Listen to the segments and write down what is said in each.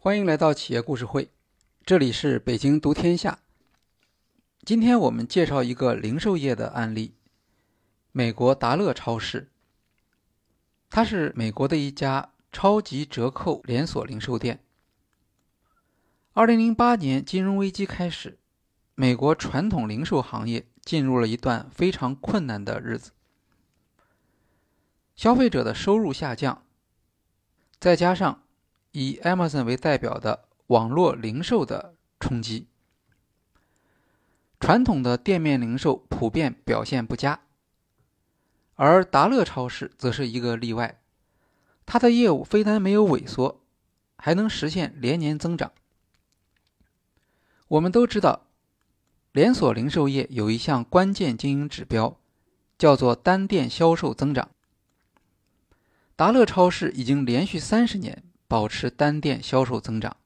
欢迎来到企业故事会，这里是北京读天下。今天我们介绍一个零售业的案例——美国达乐超市。它是美国的一家超级折扣连锁零售店。二零零八年金融危机开始，美国传统零售行业进入了一段非常困难的日子，消费者的收入下降，再加上以 Amazon 为代表的网络零售的冲击，传统的店面零售普遍表现不佳。而达乐超市则是一个例外，它的业务非但没有萎缩，还能实现连年增长。我们都知道，连锁零售业有一项关键经营指标，叫做单店销售增长。达乐超市已经连续三十年保持单店销售增长，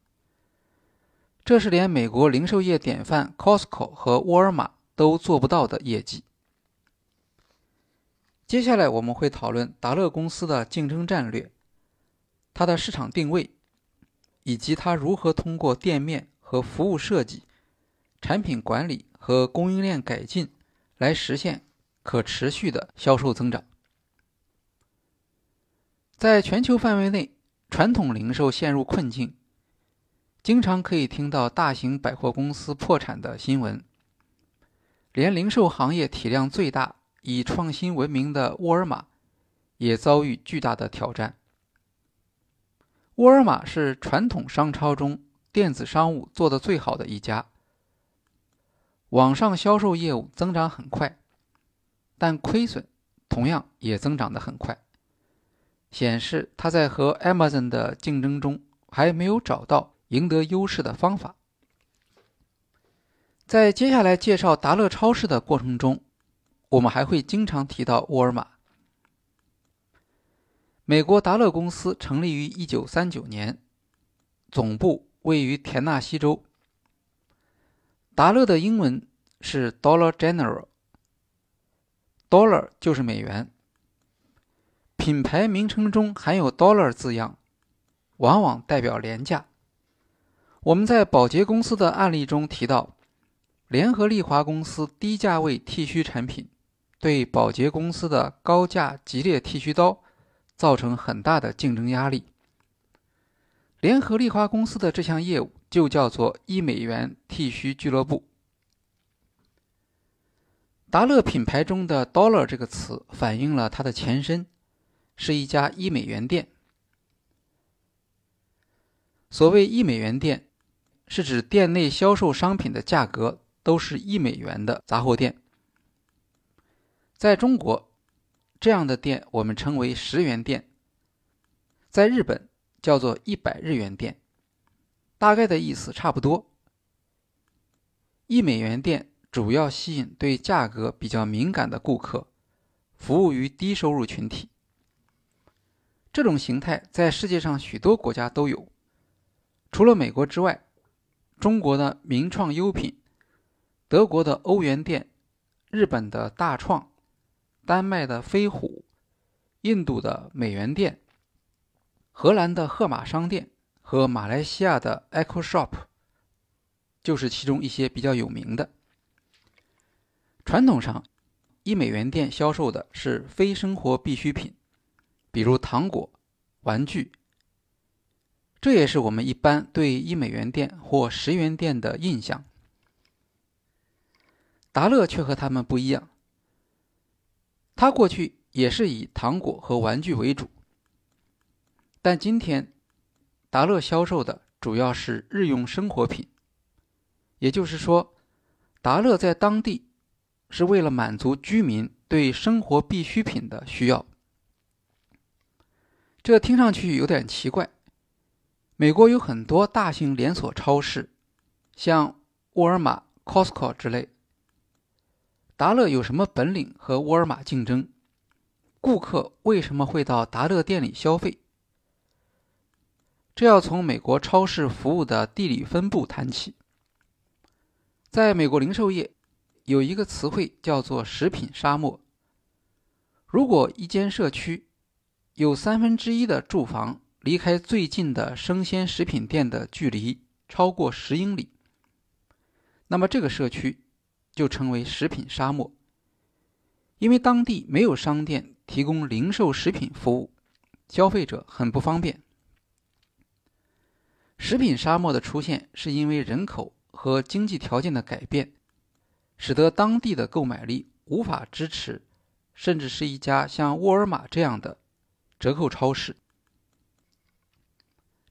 这是连美国零售业典范 Costco 和沃尔玛都做不到的业绩。接下来我们会讨论达乐公司的竞争战略、它的市场定位，以及它如何通过店面。和服务设计、产品管理和供应链改进来实现可持续的销售增长。在全球范围内，传统零售陷入困境，经常可以听到大型百货公司破产的新闻。连零售行业体量最大、以创新闻名的沃尔玛，也遭遇巨大的挑战。沃尔玛是传统商超中。电子商务做的最好的一家，网上销售业务增长很快，但亏损同样也增长得很快，显示他在和 Amazon 的竞争中还没有找到赢得优势的方法。在接下来介绍达乐超市的过程中，我们还会经常提到沃尔玛。美国达乐公司成立于1939年，总部。位于田纳西州。达乐的英文是 Dollar General，Dollar 就是美元。品牌名称中含有 Dollar 字样，往往代表廉价。我们在宝洁公司的案例中提到，联合利华公司低价位剃须产品对宝洁公司的高价吉列剃须刀造成很大的竞争压力。联合利华公司的这项业务就叫做“一美元剃须俱乐部”。达乐品牌中的 “dollar” 这个词反映了它的前身，是一家一美元店。所谓一美元店，是指店内销售商品的价格都是一美元的杂货店。在中国，这样的店我们称为十元店。在日本。叫做一百日元店，大概的意思差不多。一美元店主要吸引对价格比较敏感的顾客，服务于低收入群体。这种形态在世界上许多国家都有，除了美国之外，中国的名创优品、德国的欧元店、日本的大创、丹麦的飞虎、印度的美元店。荷兰的赫马商店和马来西亚的 Echo Shop 就是其中一些比较有名的。传统上，一美元店销售的是非生活必需品，比如糖果、玩具。这也是我们一般对一美元店或十元店的印象。达乐却和他们不一样，他过去也是以糖果和玩具为主。但今天，达乐销售的主要是日用生活品，也就是说，达乐在当地是为了满足居民对生活必需品的需要。这听上去有点奇怪。美国有很多大型连锁超市，像沃尔玛、Costco 之类。达乐有什么本领和沃尔玛竞争？顾客为什么会到达乐店里消费？这要从美国超市服务的地理分布谈起。在美国零售业，有一个词汇叫做“食品沙漠”。如果一间社区有三分之一的住房离开最近的生鲜食品店的距离超过十英里，那么这个社区就称为食品沙漠，因为当地没有商店提供零售食品服务，消费者很不方便。食品沙漠的出现是因为人口和经济条件的改变，使得当地的购买力无法支持，甚至是一家像沃尔玛这样的折扣超市。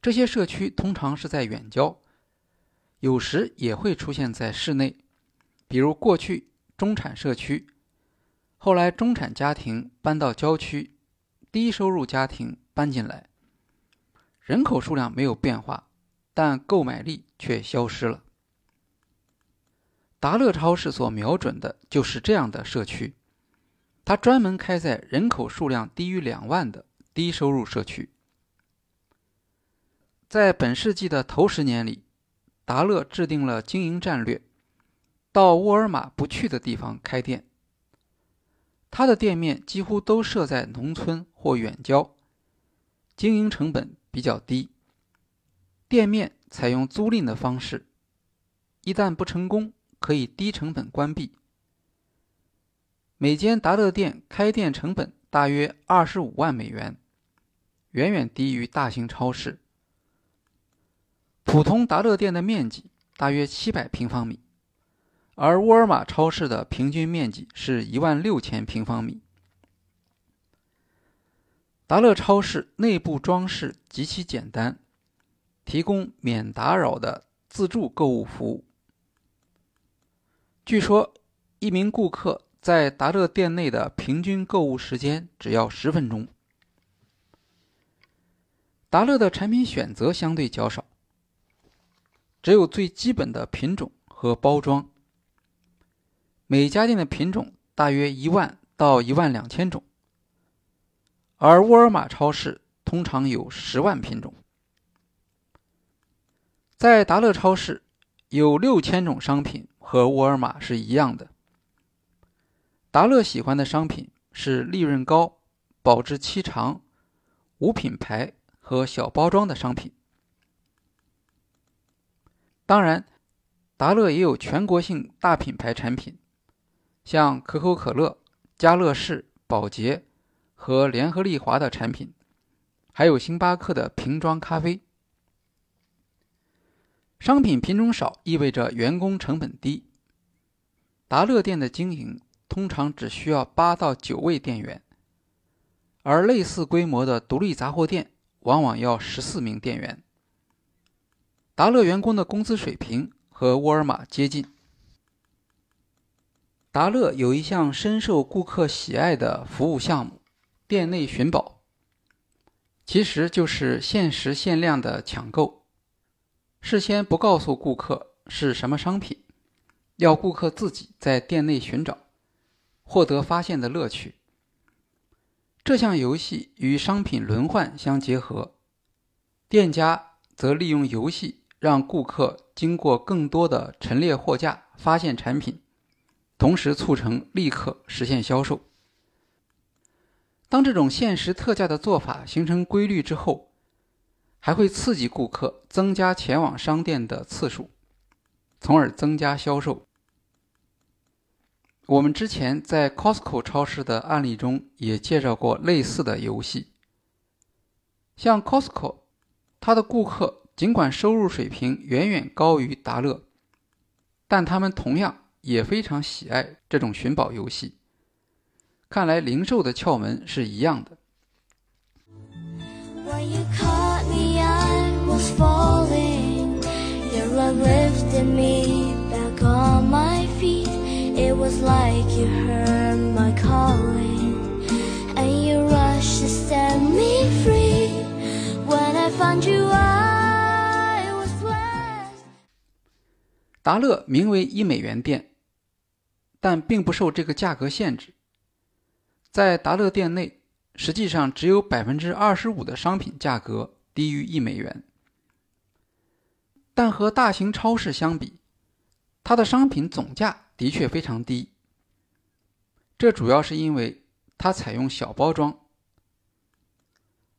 这些社区通常是在远郊，有时也会出现在市内，比如过去中产社区，后来中产家庭搬到郊区，低收入家庭搬进来，人口数量没有变化，但购买力却消失了。达乐超市所瞄准的就是这样的社区，它专门开在人口数量低于两万的低收入社区。在本世纪的头十年里，达乐制定了经营战略，到沃尔玛不去的地方开店。他的店面几乎都设在农村或远郊，经营成本比较低。店面采用租赁的方式，一旦不成功，可以低成本关闭。每间达乐店开店成本大约二十五万美元，远远低于大型超市。普通达乐店的面积大约七百平方米，而沃尔玛超市的平均面积是一万六千平方米。达乐超市内部装饰极其简单，提供免打扰的自助购物服务。据说，一名顾客在达乐店内的平均购物时间只要十分钟。达乐的产品选择相对较少。只有最基本的品种和包装。每家店的品种大约一万到一万两千种，而沃尔玛超市通常有十万品种。在达乐超市，有六千种商品和沃尔玛是一样的。达乐喜欢的商品是利润高、保质期长、无品牌和小包装的商品。当然，达乐也有全国性大品牌产品，像可口可乐、家乐士、宝洁和联合利华的产品，还有星巴克的瓶装咖啡。商品品种少意味着员工成本低。达乐店的经营通常只需要八到九位店员，而类似规模的独立杂货店往往要十四名店员。达乐员工的工资水平和沃尔玛接近。达乐有一项深受顾客喜爱的服务项目——店内寻宝，其实就是限时限量的抢购。事先不告诉顾客是什么商品，要顾客自己在店内寻找，获得发现的乐趣。这项游戏与商品轮换相结合，店家则利用游戏。让顾客经过更多的陈列货架发现产品，同时促成立刻实现销售。当这种限时特价的做法形成规律之后，还会刺激顾客增加前往商店的次数，从而增加销售。我们之前在 Costco 超市的案例中也介绍过类似的游戏。像 Costco，它的顾客。尽管收入水平远远高于达乐，但他们同样也非常喜爱这种寻宝游戏。看来零售的窍门是一样的。It was like you heard my calling and you rushed to set me free. When i found you i was blessed. 达乐名为一美元店但并不受这个价格限制。在达乐店内实际上只有百分之二十五的商品价格低于一美元。但和大型超市相比它的商品总价的确非常低。这主要是因为它采用小包装。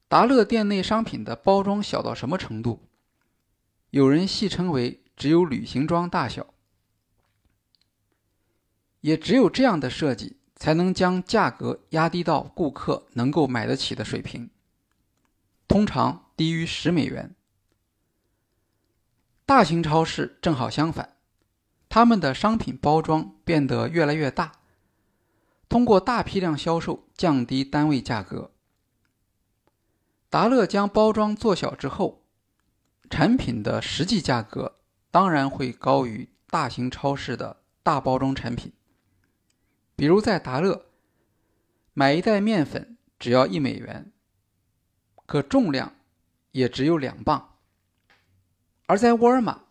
达乐店内商品的包装小到什么程度？有人戏称为只有旅行装大小。也只有这样的设计，才能将价格压低到顾客能够买得起的水平，通常低于十美元。大型超市正好相反，他们的商品包装变得越来越大，通过大批量销售降低单位价格。达乐将包装做小之后，产品的实际价格当然会高于大型超市的大包装产品。比如在达乐，买一袋面粉只要一美元，可重量也只有两磅；而在沃尔玛，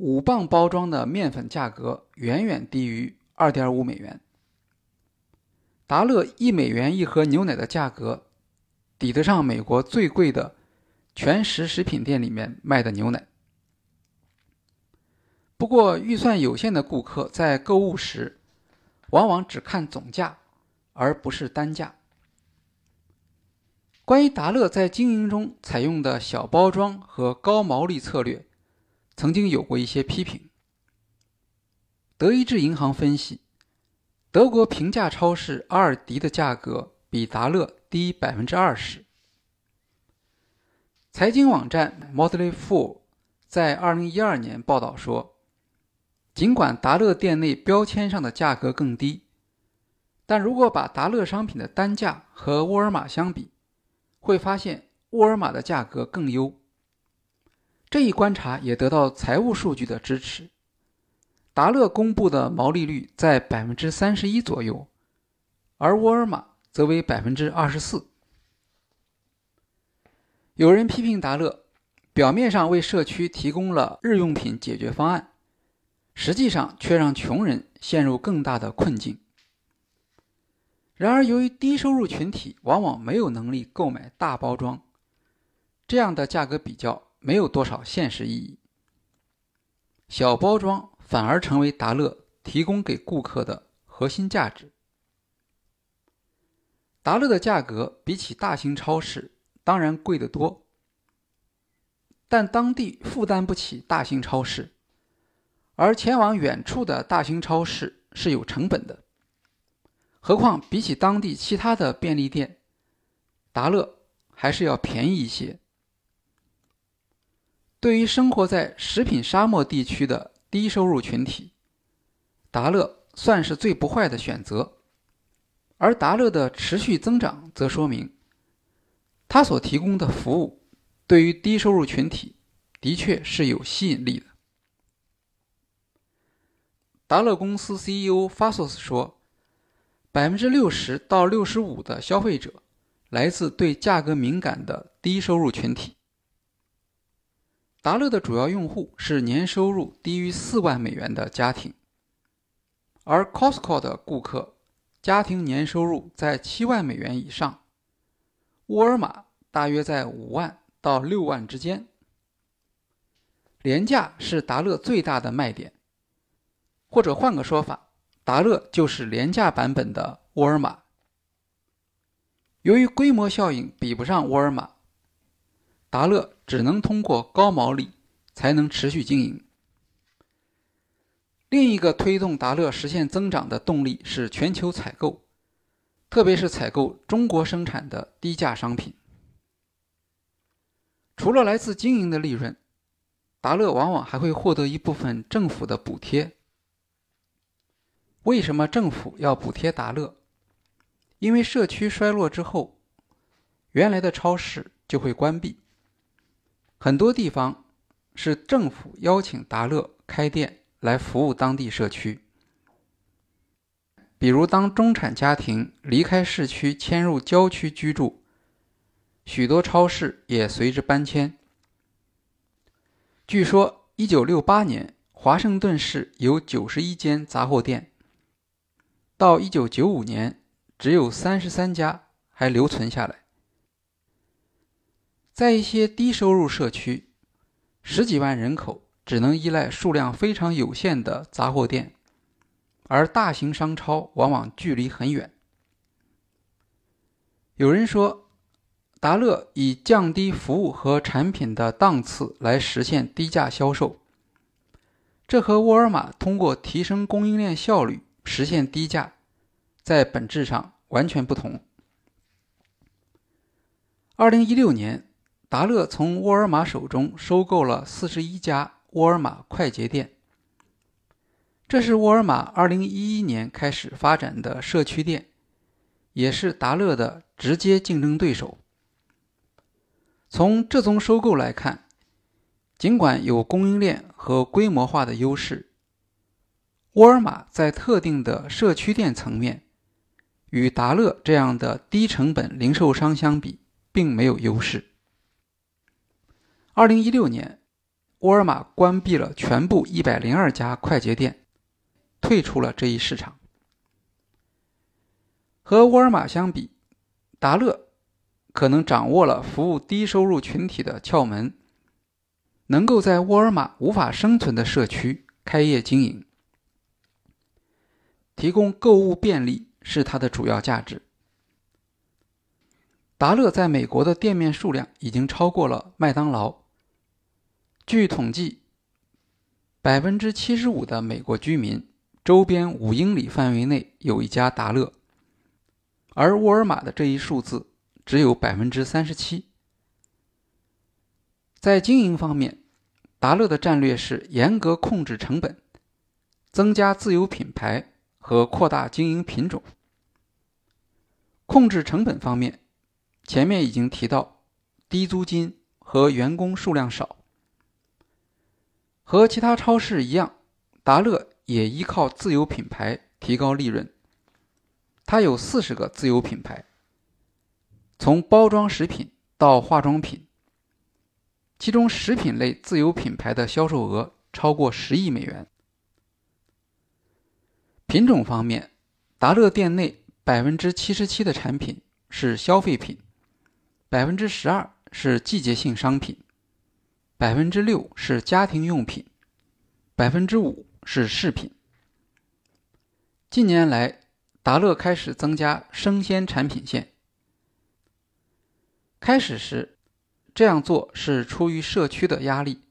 五磅包装的面粉价格远远低于二点五美元。达乐一美元一盒牛奶的价格，抵得上美国最贵的全食食品店里面卖的牛奶。不过，预算有限的顾客在购物时，往往只看总价，而不是单价。关于达乐在经营中采用的小包装和高毛利策略，曾经有过一些批评。德意志银行分析，德国平价超市阿尔迪的价格比达乐低百分之二十。财经网站 Motley Fool 在二零一二年报道说。尽管达乐店内标签上的价格更低，但如果把达乐商品的单价和沃尔玛相比，会发现沃尔玛的价格更优。这一观察也得到财务数据的支持。达乐公布的毛利率在百分之三十一左右，而沃尔玛则为百分之二十四。有人批评达乐，表面上为社区提供了日用品解决方案。实际上却让穷人陷入更大的困境。然而，由于低收入群体往往没有能力购买大包装，这样的价格比较没有多少现实意义。小包装反而成为达乐提供给顾客的核心价值。达乐的价格比起大型超市当然贵得多，但当地负担不起大型超市。而前往远处的大型超市是有成本的，何况比起当地其他的便利店，达乐还是要便宜一些。对于生活在食品沙漠地区的低收入群体，达乐算是最不坏的选择。而达乐的持续增长则说明，他所提供的服务对于低收入群体的确是有吸引力的。达乐公司 CEO Fassos 说：“百分之六十到六十五的消费者来自对价格敏感的低收入群体。达乐的主要用户是年收入低于四万美元的家庭，而 Costco 的顾客家庭年收入在七万美元以上，沃尔玛大约在五万到六万之间。廉价是达乐最大的卖点。”或者换个说法，达乐就是廉价版本的沃尔玛。由于规模效应比不上沃尔玛，达乐只能通过高毛利才能持续经营。另一个推动达乐实现增长的动力是全球采购，特别是采购中国生产的低价商品。除了来自经营的利润，达乐往往还会获得一部分政府的补贴。为什么政府要补贴达乐？因为社区衰落之后，原来的超市就会关闭。很多地方是政府邀请达乐开店来服务当地社区。比如，当中产家庭离开市区迁入郊区居住，许多超市也随之搬迁。据说，一九六八年，华盛顿市有九十一间杂货店。到一九九五年，只有三十三家还留存下来。在一些低收入社区，十几万人口只能依赖数量非常有限的杂货店，而大型商超往往距离很远。有人说，达乐以降低服务和产品的档次来实现低价销售，这和沃尔玛通过提升供应链效率实现低价，在本质上完全不同。二零一六年，达乐从沃尔玛手中收购了四十一家沃尔玛快捷店，这是沃尔玛二零一一年开始发展的社区店，也是达乐的直接竞争对手。从这宗收购来看，尽管有供应链和规模化的优势，沃尔玛在特定的社区店层面，与达乐这样的低成本零售商相比，并没有优势。二零一六年，沃尔玛关闭了全部一百零二家快捷店，退出了这一市场。和沃尔玛相比，达乐。可能掌握了服务低收入群体的窍门，能够在沃尔玛无法生存的社区开业经营，提供购物便利是它的主要价值。达乐在美国的店面数量已经超过了麦当劳。据统计，百分之七十五的美国居民周边五英里范围内有一家达乐，而沃尔玛的这一数字。只有百分之三十七。在经营方面，达乐的战略是严格控制成本，增加自有品牌和扩大经营品种。控制成本方面，前面已经提到，低租金和员工数量少。和其他超市一样，达乐也依靠自有品牌提高利润。它有四十个自有品牌。从包装食品到化妆品，其中食品类自有品牌的销售额超过十亿美元。品种方面，达乐店内百分之七十七的产品是消费品，百分之十二是季节性商品，百分之六是家庭用品，百分之五是饰品。近年来，达乐开始增加生鲜产品线。开始时，这样做是出于社区的压力。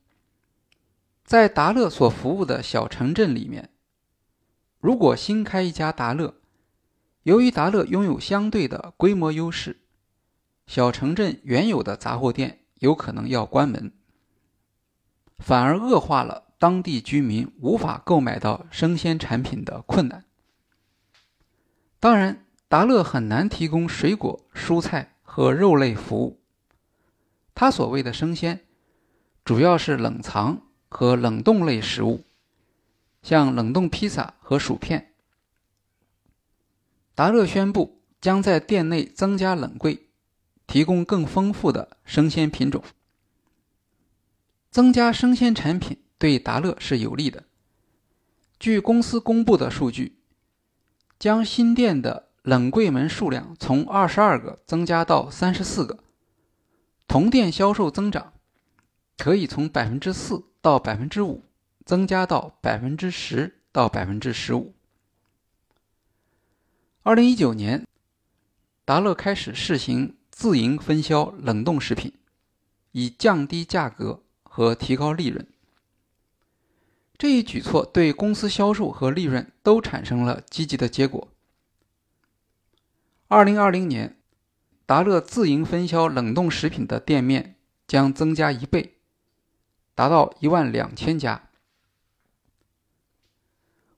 在达乐所服务的小城镇里面，如果新开一家达乐，由于达乐拥有相对的规模优势，小城镇原有的杂货店有可能要关门，反而恶化了当地居民无法购买到生鲜产品的困难。当然，达乐很难提供水果、蔬菜。和肉类服务，他所谓的生鲜，主要是冷藏和冷冻类食物，像冷冻披萨和薯片。达乐宣布将在店内增加冷柜，提供更丰富的生鲜品种。增加生鲜产品对达乐是有利的。据公司公布的数据，将新店的。冷柜门数量从二十二个增加到三十四个，同店销售增长可以从百分之四到百分之五，增加到百分之十到百分之十五。二零一九年，达乐开始试行自营分销冷冻食品，以降低价格和提高利润。这一举措对公司销售和利润都产生了积极的结果。二零二零年，达乐自营分销冷冻食品的店面将增加一倍，达到一万两千家。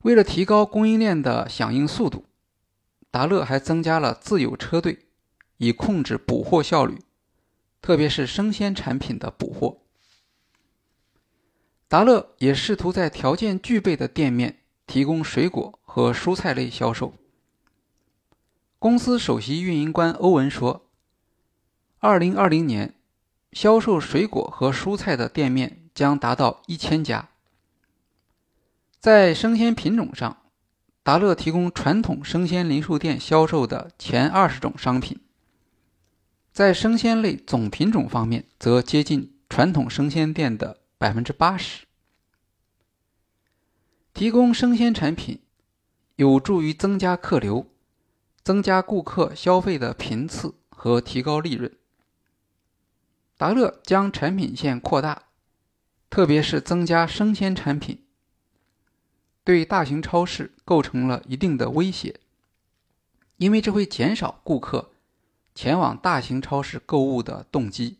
为了提高供应链的响应速度，达乐还增加了自有车队，以控制补货效率，特别是生鲜产品的补货。达乐也试图在条件具备的店面提供水果和蔬菜类销售。公司首席运营官欧文说：“二零二零年，销售水果和蔬菜的店面将达到一千家。在生鲜品种上，达乐提供传统生鲜零售店销售的前二十种商品；在生鲜类总品种方面，则接近传统生鲜店的百分之八十。提供生鲜产品，有助于增加客流。”增加顾客消费的频次和提高利润。达乐将产品线扩大，特别是增加生鲜产品，对大型超市构成了一定的威胁，因为这会减少顾客前往大型超市购物的动机。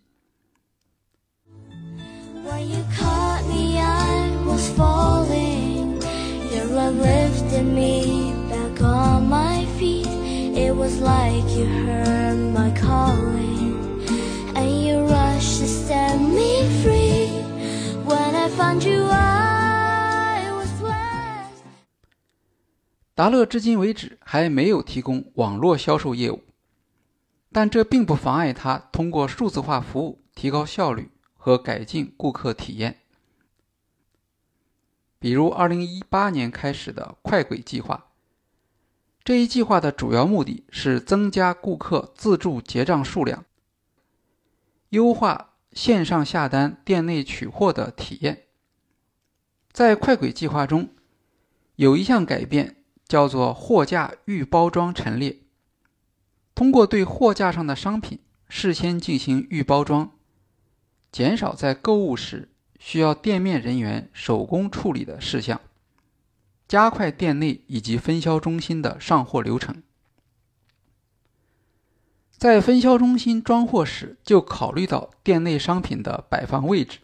达乐至今为止还没有提供网络销售业务，但这并不妨碍他通过数字化服务提高效率。和改进顾客体验。比如，2018年开始的快轨计划，这一计划的主要目的是增加顾客自助结账数量，优化线上下单、店内取货的体验。在快轨计划中，有一项改变。叫做货架预包装陈列。通过对货架上的商品事先进行预包装，减少在购物时需要店面人员手工处理的事项，加快店内以及分销中心的上货流程。在分销中心装货时，就考虑到店内商品的摆放位置，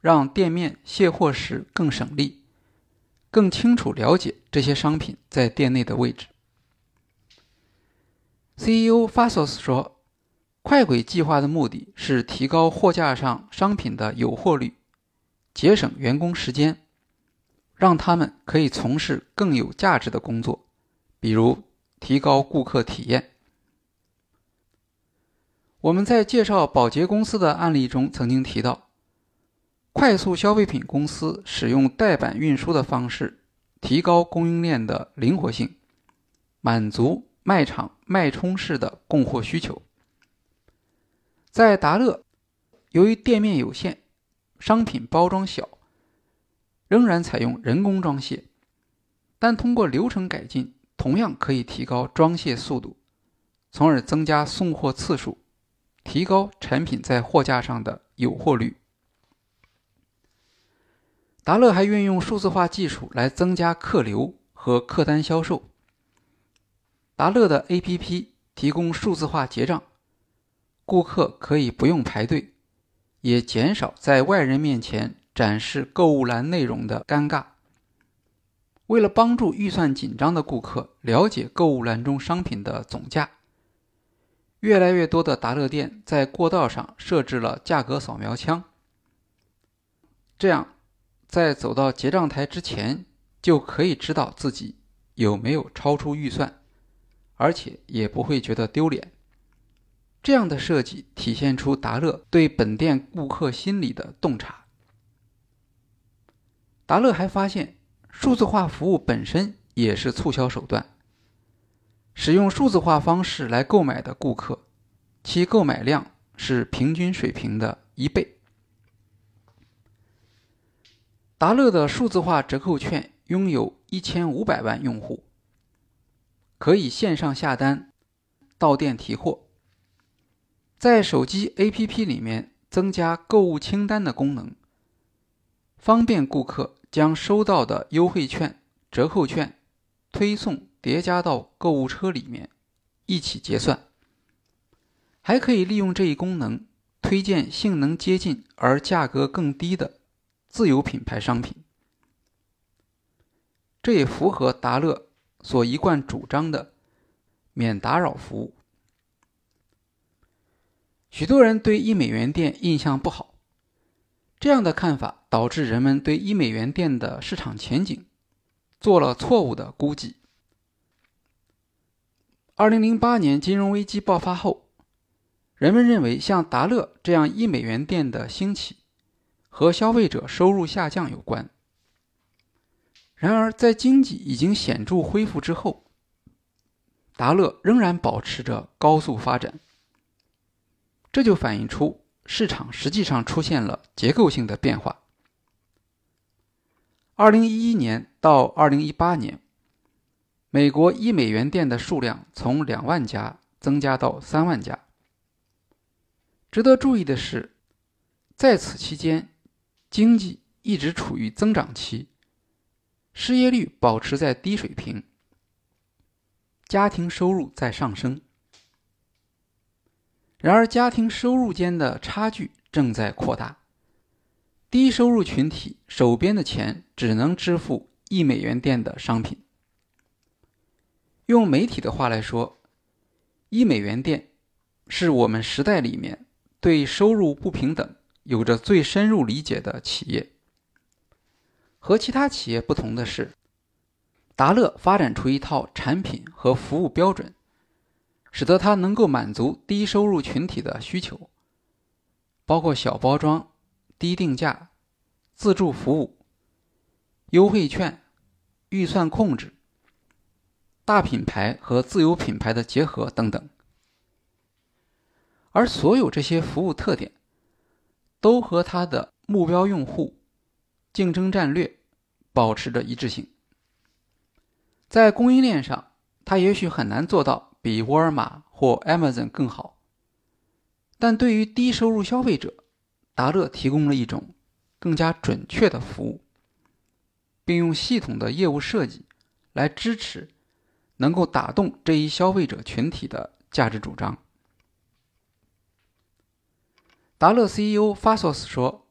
让店面卸货时更省力。更清楚了解这些商品在店内的位置。CEO Fasos 说：“快轨计划的目的是提高货架上商品的有货率，节省员工时间，让他们可以从事更有价值的工作，比如提高顾客体验。”我们在介绍宝洁公司的案例中曾经提到。快速消费品公司使用代板运输的方式，提高供应链的灵活性，满足卖场脉冲式的供货需求。在达乐，由于店面有限，商品包装小，仍然采用人工装卸，但通过流程改进，同样可以提高装卸速度，从而增加送货次数，提高产品在货架上的有货率。达乐还运用数字化技术来增加客流和客单销售。达乐的 APP 提供数字化结账，顾客可以不用排队，也减少在外人面前展示购物篮内容的尴尬。为了帮助预算紧张的顾客了解购物篮中商品的总价，越来越多的达乐店在过道上设置了价格扫描枪，这样。在走到结账台之前，就可以知道自己有没有超出预算，而且也不会觉得丢脸。这样的设计体现出达乐对本店顾客心理的洞察。达乐还发现，数字化服务本身也是促销手段。使用数字化方式来购买的顾客，其购买量是平均水平的一倍。达乐的数字化折扣券拥有一千五百万用户，可以线上下单、到店提货。在手机 APP 里面增加购物清单的功能，方便顾客将收到的优惠券、折扣券推送叠加到购物车里面一起结算。还可以利用这一功能推荐性能接近而价格更低的。自有品牌商品，这也符合达乐所一贯主张的免打扰服务。许多人对一美元店印象不好，这样的看法导致人们对一美元店的市场前景做了错误的估计。二零零八年金融危机爆发后，人们认为像达乐这样一美元店的兴起。和消费者收入下降有关。然而，在经济已经显著恢复之后，达乐仍然保持着高速发展。这就反映出市场实际上出现了结构性的变化。二零一一年到二零一八年，美国一美元店的数量从两万家增加到三万家。值得注意的是，在此期间，经济一直处于增长期，失业率保持在低水平，家庭收入在上升。然而，家庭收入间的差距正在扩大，低收入群体手边的钱只能支付一美元店的商品。用媒体的话来说，一美元店是我们时代里面。对收入不平等有着最深入理解的企业，和其他企业不同的是，达乐发展出一套产品和服务标准，使得它能够满足低收入群体的需求，包括小包装、低定价、自助服务、优惠券、预算控制、大品牌和自有品牌的结合等等。而所有这些服务特点，都和它的目标用户、竞争战略保持着一致性。在供应链上，它也许很难做到比沃尔玛或 Amazon 更好，但对于低收入消费者，达乐提供了一种更加准确的服务，并用系统的业务设计来支持能够打动这一消费者群体的价值主张。达乐 CEO Fasos 说：“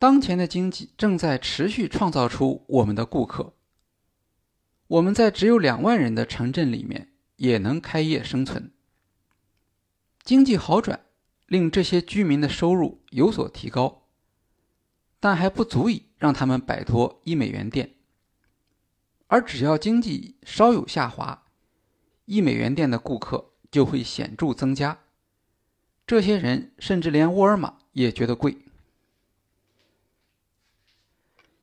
当前的经济正在持续创造出我们的顾客。我们在只有两万人的城镇里面也能开业生存。经济好转令这些居民的收入有所提高，但还不足以让他们摆脱一美元店。而只要经济稍有下滑，一美元店的顾客就会显著增加。”这些人甚至连沃尔玛也觉得贵。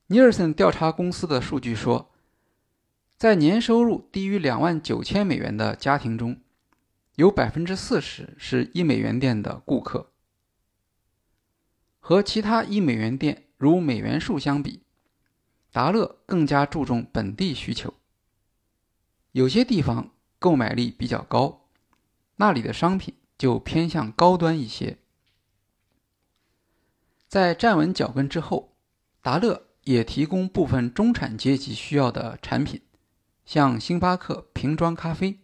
尼尔森调查公司的数据说，在年收入低于两万九千美元的家庭中，有百分之四十是一美元店的顾客。和其他一美元店如美元树相比，达乐更加注重本地需求。有些地方购买力比较高，那里的商品。就偏向高端一些。在站稳脚跟之后，达乐也提供部分中产阶级需要的产品，像星巴克瓶装咖啡。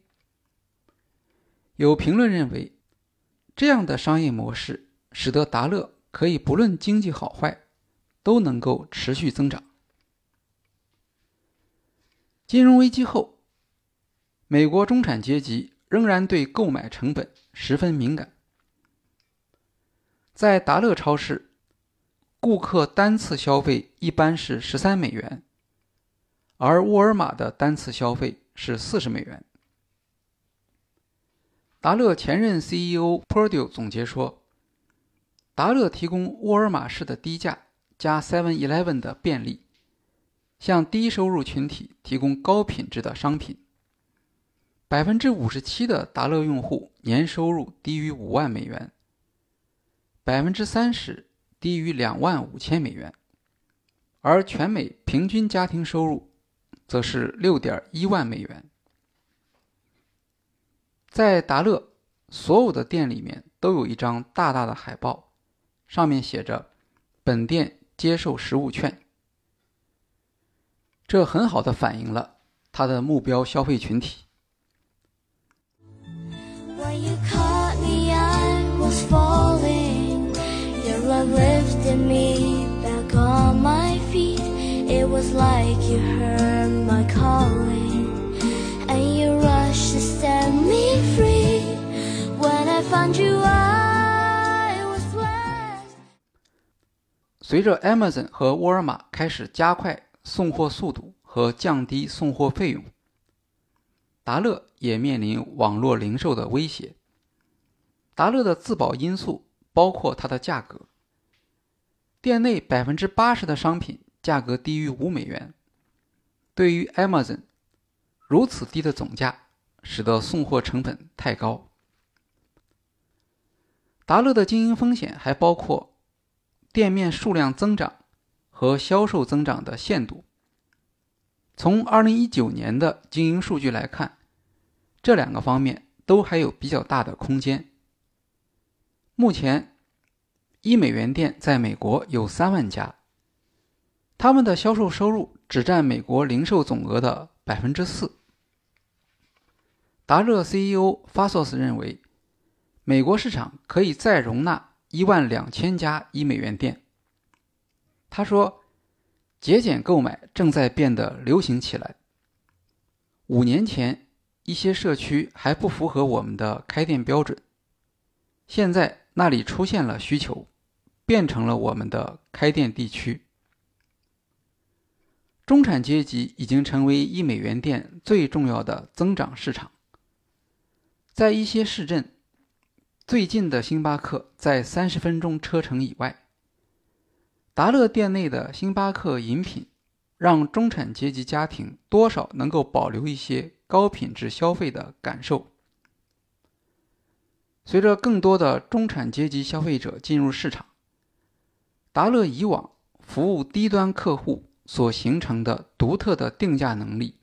有评论认为，这样的商业模式使得达乐可以不论经济好坏，都能够持续增长。金融危机后，美国中产阶级仍然对购买成本。十分敏感。在达乐超市，顾客单次消费一般是十三美元，而沃尔玛的单次消费是四十美元。达乐前任 CEO Purdue 总结说：“达乐提供沃尔玛式的低价加 Seven Eleven 的便利，向低收入群体提供高品质的商品。”百分之五十七的达乐用户年收入低于五万美元，百分之三十低于两万五千美元，而全美平均家庭收入则是六点一万美元。在达乐，所有的店里面都有一张大大的海报，上面写着“本店接受实物券”，这很好的反映了它的目标消费群体。It was like you heard my calling and you rushed to set me free. When i found you i was lost 随着 amazon 和沃尔玛开始加快送货速度和降低送货费用达乐也面临网络零售的威胁。达乐的自保因素包括它的价格。店内百分之八十的商品价格低于五美元。对于 Amazon，如此低的总价使得送货成本太高。达乐的经营风险还包括店面数量增长和销售增长的限度。从二零一九年的经营数据来看，这两个方面都还有比较大的空间。目前，一美元店在美国有三万家，他们的销售收入只占美国零售总额的百分之四。达乐 CEO Fasos 认为，美国市场可以再容纳一万两千家一美元店。他说：“节俭购买正在变得流行起来。五年前，一些社区还不符合我们的开店标准，现在那里出现了需求，变成了我们的开店地区。中产阶级已经成为一美元店最重要的增长市场。”在一些市镇，最近的星巴克在三十分钟车程以外。达乐店内的星巴克饮品，让中产阶级家庭多少能够保留一些高品质消费的感受。随着更多的中产阶级消费者进入市场，达乐以往服务低端客户所形成的独特的定价能力，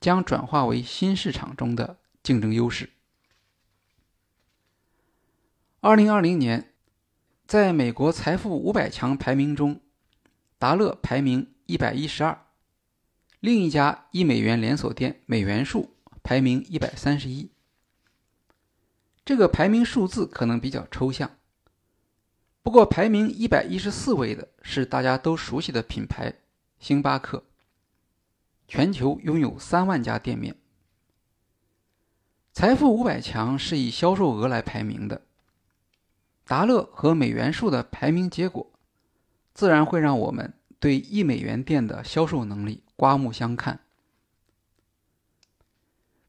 将转化为新市场中的竞争优势。二零二零年，在美国财富五百强排名中，达乐排名一百一十二，另一家一美元连锁店美元树排名一百三十一。这个排名数字可能比较抽象，不过排名一百一十四位的是大家都熟悉的品牌星巴克，全球拥有三万家店面。财富五百强是以销售额来排名的。达乐和美元数的排名结果，自然会让我们对一美元店的销售能力刮目相看。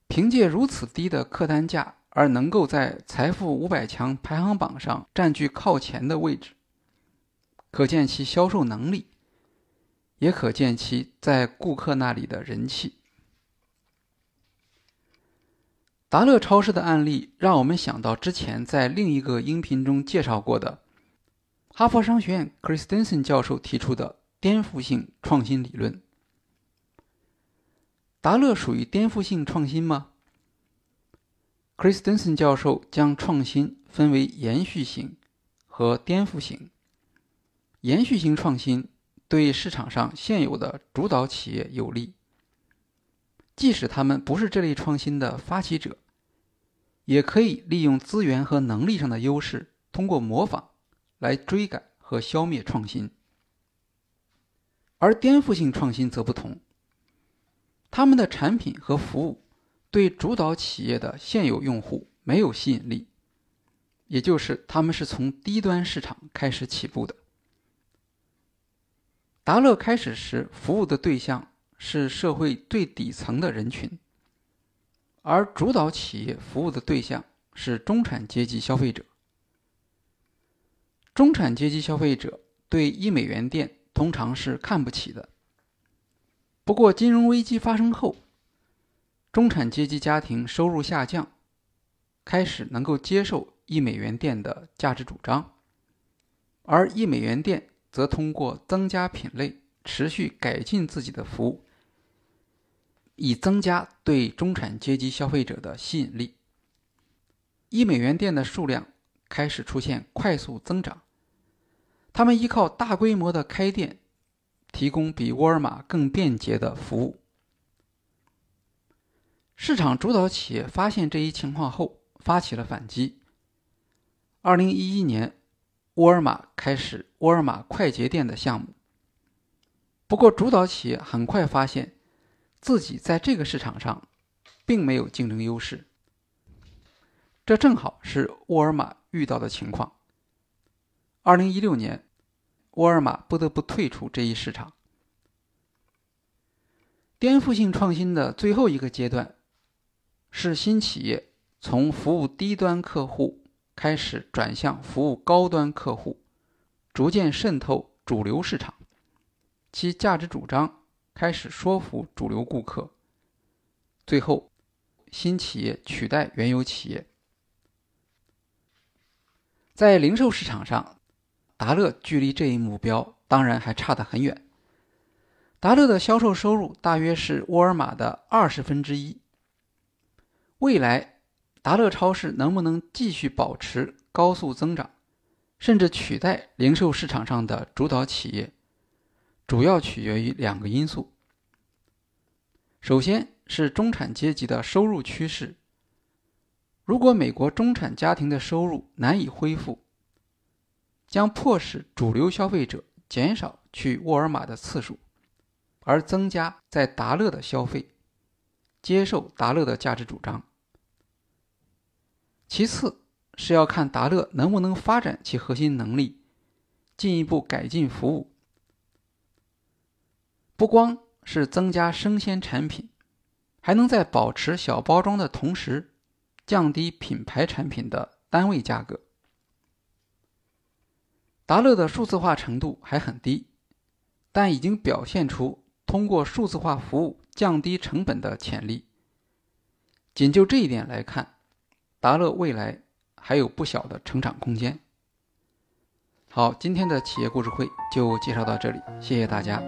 凭借如此低的客单价而能够在财富五百强排行榜上占据靠前的位置，可见其销售能力，也可见其在顾客那里的人气。达乐超市的案例让我们想到之前在另一个音频中介绍过的哈佛商学院 Christensen 教授提出的颠覆性创新理论。达乐属于颠覆性创新吗？Christensen 教授将创新分为延续型和颠覆型。延续型创新对市场上现有的主导企业有利。即使他们不是这类创新的发起者，也可以利用资源和能力上的优势，通过模仿来追赶和消灭创新。而颠覆性创新则不同，他们的产品和服务对主导企业的现有用户没有吸引力，也就是他们是从低端市场开始起步的。达乐开始时服务的对象。是社会最底层的人群，而主导企业服务的对象是中产阶级消费者。中产阶级消费者对一美元店通常是看不起的。不过，金融危机发生后，中产阶级家庭收入下降，开始能够接受一美元店的价值主张，而一美元店则通过增加品类，持续改进自己的服务。以增加对中产阶级消费者的吸引力，一美元店的数量开始出现快速增长。他们依靠大规模的开店，提供比沃尔玛更便捷的服务。市场主导企业发现这一情况后，发起了反击。二零一一年，沃尔玛开始沃尔玛快捷店的项目。不过，主导企业很快发现。自己在这个市场上并没有竞争优势，这正好是沃尔玛遇到的情况。二零一六年，沃尔玛不得不退出这一市场。颠覆性创新的最后一个阶段，是新企业从服务低端客户开始转向服务高端客户，逐渐渗透主流市场，其价值主张。开始说服主流顾客，最后，新企业取代原有企业。在零售市场上，达乐距离这一目标当然还差得很远。达乐的销售收入大约是沃尔玛的二十分之一。未来，达乐超市能不能继续保持高速增长，甚至取代零售市场上的主导企业，主要取决于两个因素。首先是中产阶级的收入趋势。如果美国中产家庭的收入难以恢复，将迫使主流消费者减少去沃尔玛的次数，而增加在达乐的消费，接受达乐的价值主张。其次是要看达乐能不能发展其核心能力，进一步改进服务，不光。是增加生鲜产品，还能在保持小包装的同时，降低品牌产品的单位价格。达乐的数字化程度还很低，但已经表现出通过数字化服务降低成本的潜力。仅就这一点来看，达乐未来还有不小的成长空间。好，今天的企业故事会就介绍到这里，谢谢大家。